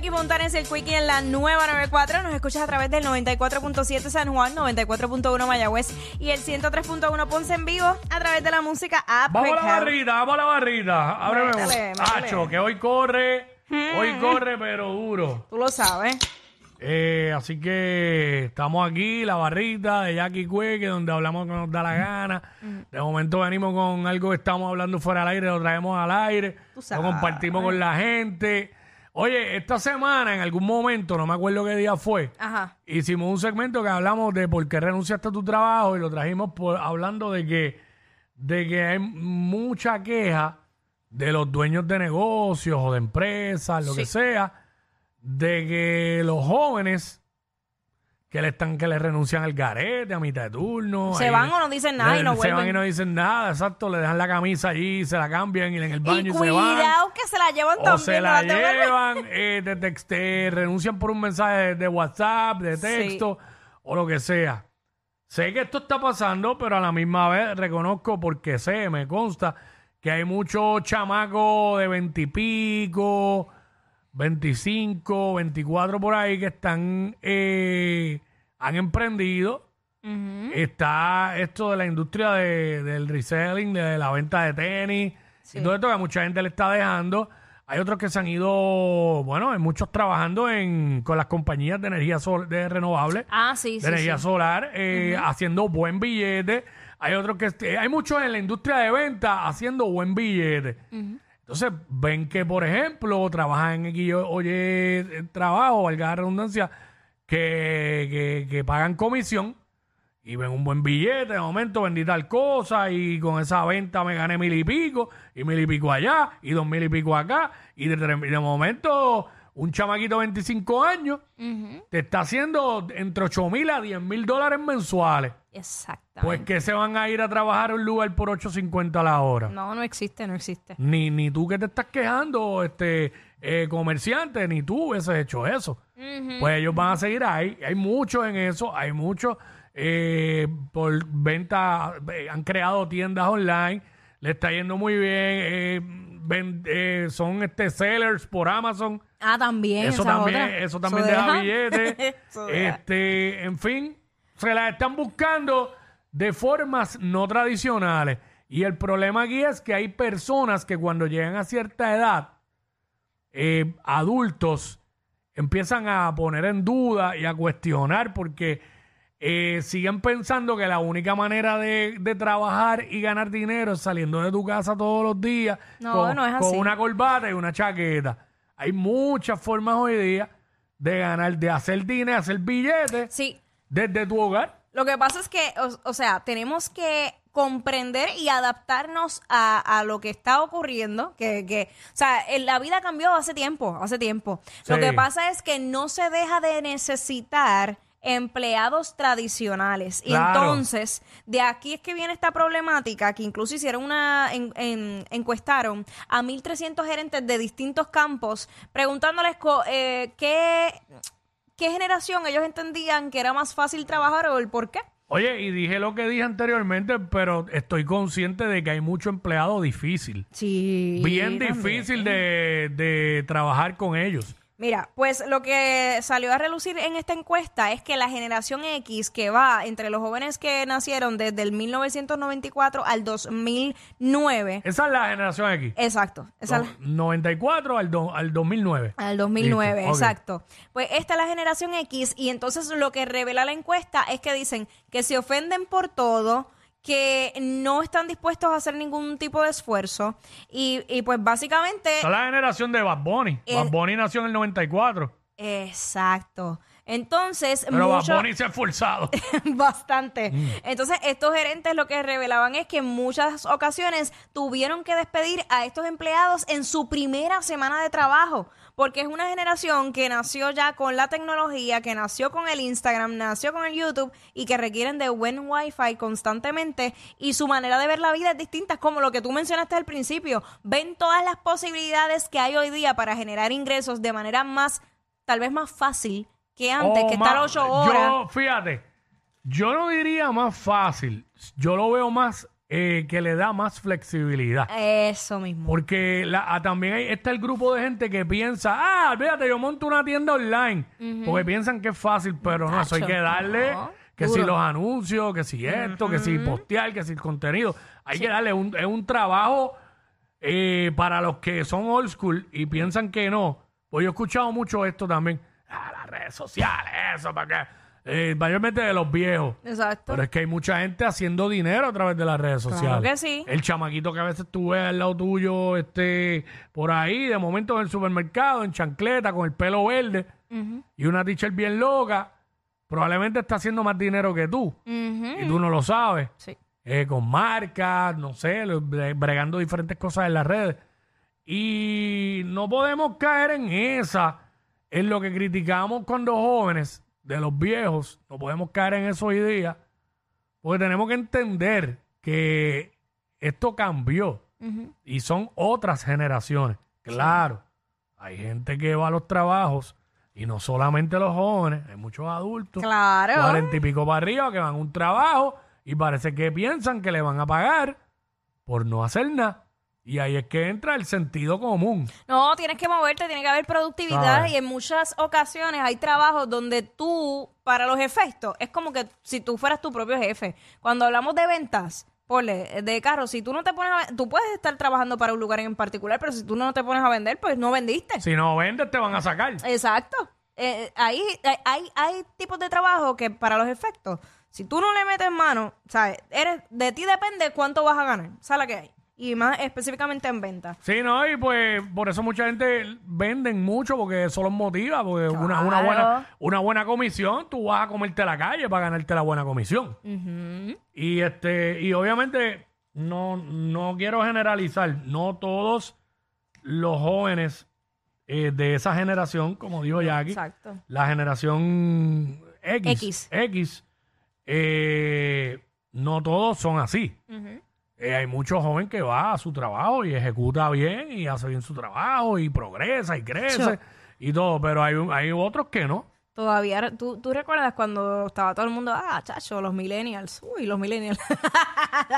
Jackie Fontanes, el Quickie en la nueva 94. Nos escuchas a través del 94.7 San Juan, 94.1 Mayagüez y el 103.1 Ponce en vivo a través de la música app. Vamos a la barrita, vamos a la barrita. Ábreme. Hacho, que hoy corre, hoy corre, pero duro. Tú lo sabes. Eh, así que estamos aquí, la barrita de Jackie Cueque, donde hablamos que nos da la gana. De momento venimos con algo que estamos hablando fuera del aire, lo traemos al aire, Tú lo compartimos con la gente. Oye, esta semana, en algún momento, no me acuerdo qué día fue, Ajá. hicimos un segmento que hablamos de por qué renunciaste a tu trabajo y lo trajimos por, hablando de que, de que hay mucha queja de los dueños de negocios o de empresas, lo que sea, de que los jóvenes que le están que le renuncian al garete a mitad de turno. Se ahí van o no dicen nada y no Se van vuelven. y no dicen nada, exacto, le dejan la camisa allí, se la cambian y en el baño Y se van. cuidado que se la llevan O también. se no la devuelven. llevan, eh, te, renuncian por un mensaje de, de WhatsApp, de texto o lo que sea. Sé que esto está pasando, pero a la misma vez reconozco porque sé, me consta, que hay muchos chamacos de veintipico, 25, 24 por ahí que están, eh, han emprendido. Está esto de la industria de- del reselling, de la venta de tenis y todo esto que a mucha gente le está dejando. Hay otros que se han ido, bueno, hay muchos trabajando en, con las compañías de energía sol- de renovables, Ah, sí, de sí. energía sí. solar, eh, haciendo buen billete. Hay otros que, este, hay muchos en la industria de venta haciendo buen billete. Entonces, ven que, por ejemplo, trabajan en X o Y eh, trabajo, valga la redundancia, que, que, que pagan comisión y ven un buen billete, de momento vendí tal cosa y con esa venta me gané mil y pico y mil y pico allá y dos mil y pico acá y de, momento un chamaquito de 25 años te está haciendo entre 8 mil a 10 mil dólares mensuales. Exactamente. Pues que se van a ir a trabajar a un lugar por 8.50 a la hora. No, no existe, no existe. Ni, ni tú que te estás quejando, este eh, comerciante, ni tú hubieses hecho eso. Pues ellos van a seguir ahí. Hay muchos en eso, hay muchos eh, por venta, eh, han creado tiendas online, le está yendo muy bien, eh, ven- son este sellers por Amazon. Ah, también. Eso también, otra. eso también deja billetes. Este, en fin, se las están buscando de formas no tradicionales. Y el problema aquí es que hay personas que cuando llegan a cierta edad, eh, adultos, empiezan a poner en duda y a cuestionar porque eh, siguen pensando que la única manera de, de trabajar y ganar dinero es saliendo de tu casa todos los días No, con, no es con así. una corbata y una chaqueta. Hay muchas formas hoy día de ganar, de hacer dinero, hacer billetes Sí, desde tu hogar. Lo que pasa es que, o, o sea, tenemos que comprender y adaptarnos a, a lo que está ocurriendo, que, que, o sea, el- la vida cambió hace tiempo, hace tiempo. Lo que pasa es que no se deja de necesitar empleados tradicionales. Y entonces, de aquí es que viene esta problemática, que incluso hicieron una, en- en- encuestaron a 1.300 gerentes de distintos campos, preguntándoles co- eh, qué, qué generación ellos entendían que era más fácil trabajar o el por qué. Oye, y dije lo que dije anteriormente, pero estoy consciente de que hay mucho empleado difícil. Sí. Bien difícil de, de trabajar con ellos. Mira, pues lo que salió a relucir en esta encuesta es que la generación X, que va entre los jóvenes que nacieron desde el 1994 al 2009. Esa es la generación X. Exacto. Esa Do- 94 al, do- al 2009. Al 2009, Listo, ok. exacto. Pues esta es la generación X y entonces lo que revela la encuesta es que dicen que se ofenden por todo, que no están dispuestos a hacer ningún tipo de esfuerzo y, y pues básicamente... Esa es la generación de Bad Bunny. Bad Bunny nació en el 94. Exacto. Entonces, Pero Bad mucho- Bunny se ha esforzado. Bastante. Mm. Entonces, estos gerentes lo que revelaban es que en muchas ocasiones tuvieron que despedir a estos empleados en su primera semana de trabajo, porque es una generación que nació ya con la tecnología, que nació con el Instagram, nació con el YouTube y que requieren de buen Wi-Fi constantemente y su manera de ver la vida es distinta, es como lo que tú mencionaste al principio. Ven todas las posibilidades que hay hoy día para generar ingresos de manera más, tal vez más fácil que antes, O que estar Oh, más- ocho horas. Yo, fíjate, yo no diría más fácil. Yo lo veo más eh, que le da más flexibilidad. Eso mismo. Porque la- ah, también hay, está el grupo de gente que piensa, ah, fíjate, yo monto una tienda online. Porque piensan que es fácil, pero no, eso hay Tacho, que darle, no, que si duro. los anuncios, que si esto, que si postear, que si el contenido. Hay que darle un, es un trabajo eh, para los que son old school y piensan que no. Pues yo he escuchado mucho esto también. Ah, redes sociales, eso, para que... eh, mayormente de los viejos. Exacto. Pero es que hay mucha gente haciendo dinero a través de las redes Claro sociales. que sí. El chamaquito que a veces tú ves al lado tuyo, este, por ahí, de momento en el supermercado, en chancleta, con el pelo verde, y una teacher bien loca, probablemente está haciendo más dinero que tú. Ujú. Y tú no lo sabes. Sí. Eh, con marcas, no sé, lo- bre- bregando diferentes cosas en las redes. Y no podemos caer en esa, en lo que criticamos cuando jóvenes, de los viejos, no podemos caer en eso hoy día, porque tenemos que entender que esto cambió y son otras generaciones. Claro, hay gente que va a los trabajos y no solamente los jóvenes, hay muchos adultos Claro. cuarenta y pico para arriba que van a un trabajo y parece que piensan que le van a pagar por no hacer nada. Y ahí es que entra el sentido común. No, tienes que moverte, tiene que haber productividad ¿Sabes? y en muchas ocasiones hay trabajos donde tú, para los efectos, es como que si tú fueras tu propio jefe. Cuando hablamos de ventas, ponle, de carros, si tú no te pones a, tú puedes estar trabajando para un lugar en particular, pero si tú no te pones a vender, pues no vendiste. Si no vendes, te van a sacar. Exacto. Eh, ahí hay, hay, hay tipos de trabajo que para los efectos, si tú no le metes mano, ¿sabes? Eres, de ti depende cuánto vas a ganar. ¿Sabes la que hay? Y más específicamente en venta. Sí, no, y pues por eso mucha gente venden mucho porque eso los motiva, porque una, buena una buena comisión, tú vas a comerte la calle para ganarte la buena comisión. Y este y obviamente no no quiero generalizar, no todos los jóvenes eh, de esa generación, como dijo Jackie, Exacto. la generación X, X. X, eh, no todos son así. Eh, hay muchos jóvenes que va a su trabajo y ejecuta bien y hace bien su trabajo y progresa y crece y todo, pero hay, hay otros que no. Todavía, ¿tú, tú recuerdas cuando estaba todo el mundo, ah, chacho, los millennials, uy, los millennials.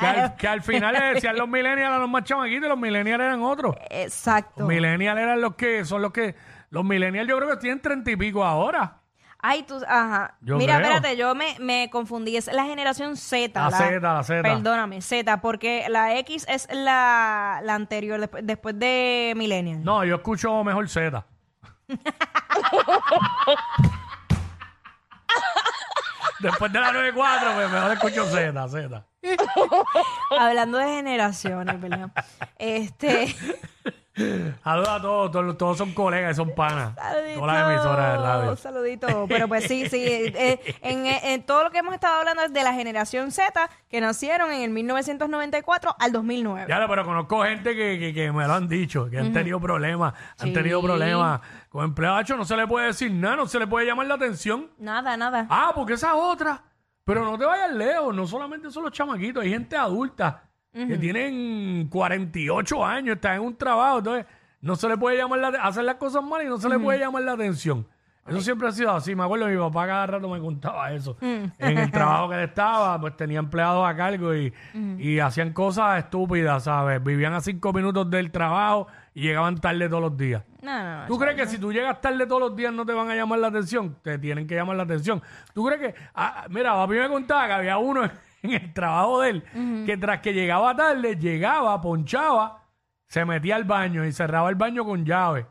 Que al, que al final le decían los millennials a los más chamaquitos y los millennials eran otros. Exacto. Los millennials eran los que son los que... Los millennials yo creo que tienen treinta y pico ahora. Ay, tú, ajá. Yo Mira, creo. espérate, yo me, me confundí. Es la generación Z. La Z, la Z. Perdóname, Z, porque la X es la, la anterior, después, después de Millennial. No, yo escucho mejor Z. Después de la 94, pues mejor escucho Z, Z. Hablando de generaciones, ¿verdad? Este. Saludos a todos, todos, todos son colegas y son panas. Saludito. Todas las emisoras de radio. Saludito. Pero pues sí, sí. eh, en, en todo lo que hemos estado hablando es de la generación Z que nacieron en el 1994 al 2009. Ya, lo- pero conozco gente que, que, que me lo han dicho, que han tenido problemas, han Sí. tenido problemas con empleados. No se le puede decir nada, no se le puede llamar la atención. Nada, nada. Ah, porque esa es otra. Pero no te vayas lejos, no solamente son los chamaquitos, hay gente adulta que tienen 48 años, están en un trabajo, entonces no se le puede llamar la hacer las cosas mal y no se le puede llamar la atención. Eso siempre ha sido así. Me acuerdo, mi papá cada rato me contaba eso. En el trabajo que él estaba, pues tenía empleados a cargo y, y hacían cosas estúpidas, ¿sabes? Vivían a cinco minutos del trabajo y llegaban tarde todos los días. No, no, no. ¿Tú crees que si tú llegas tarde todos los días no te van a llamar la atención? Te tienen que llamar la atención. ¿Tú crees que.? ah, mira, papi me contaba que había uno en el trabajo de él que tras que llegaba tarde, llegaba, ponchaba, se metía al baño y cerraba el baño con llave.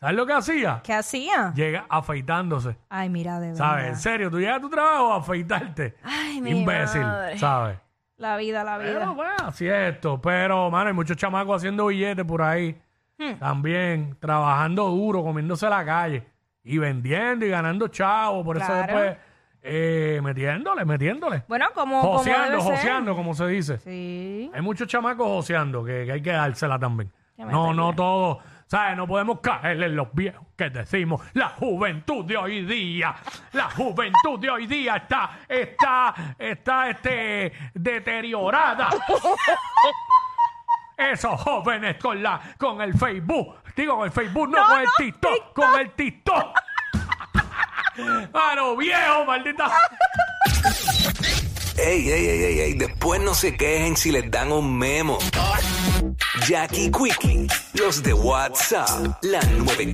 ¿Sabes lo que hacía? ¿Qué hacía? Llega afeitándose. Ay, mira, de verdad. ¿Sabes? En serio, tú llegas a tu trabajo a afeitarte. Ay, mi Imbécil, madre. ¿sabes? La vida, la vida. Pero bueno, así es esto. Pero, mano, hay muchos chamacos haciendo billetes por ahí. Hmm. También trabajando duro, comiéndose la calle y vendiendo y ganando chavos. Por eso Claro. después eh, metiéndole, metiéndole. Bueno, como, como Joseando, ser. joseando, como se dice. Sí. Hay muchos chamacos joseando que, que hay que dársela también. No, no todo. ¿Sabes? No podemos caerle en los viejos que decimos. La juventud de hoy día. La juventud de hoy día está, está, está, este, deteriorada. Esos jóvenes con la, con el Facebook. Digo, con el Facebook, no, con el TikTok, con el TikTok. Mano, viejo, maldita. Ey, ey, ey, ey, ey, después no se quejen si les dan un memo. Jackie Quickie, los de WhatsApp, la 94.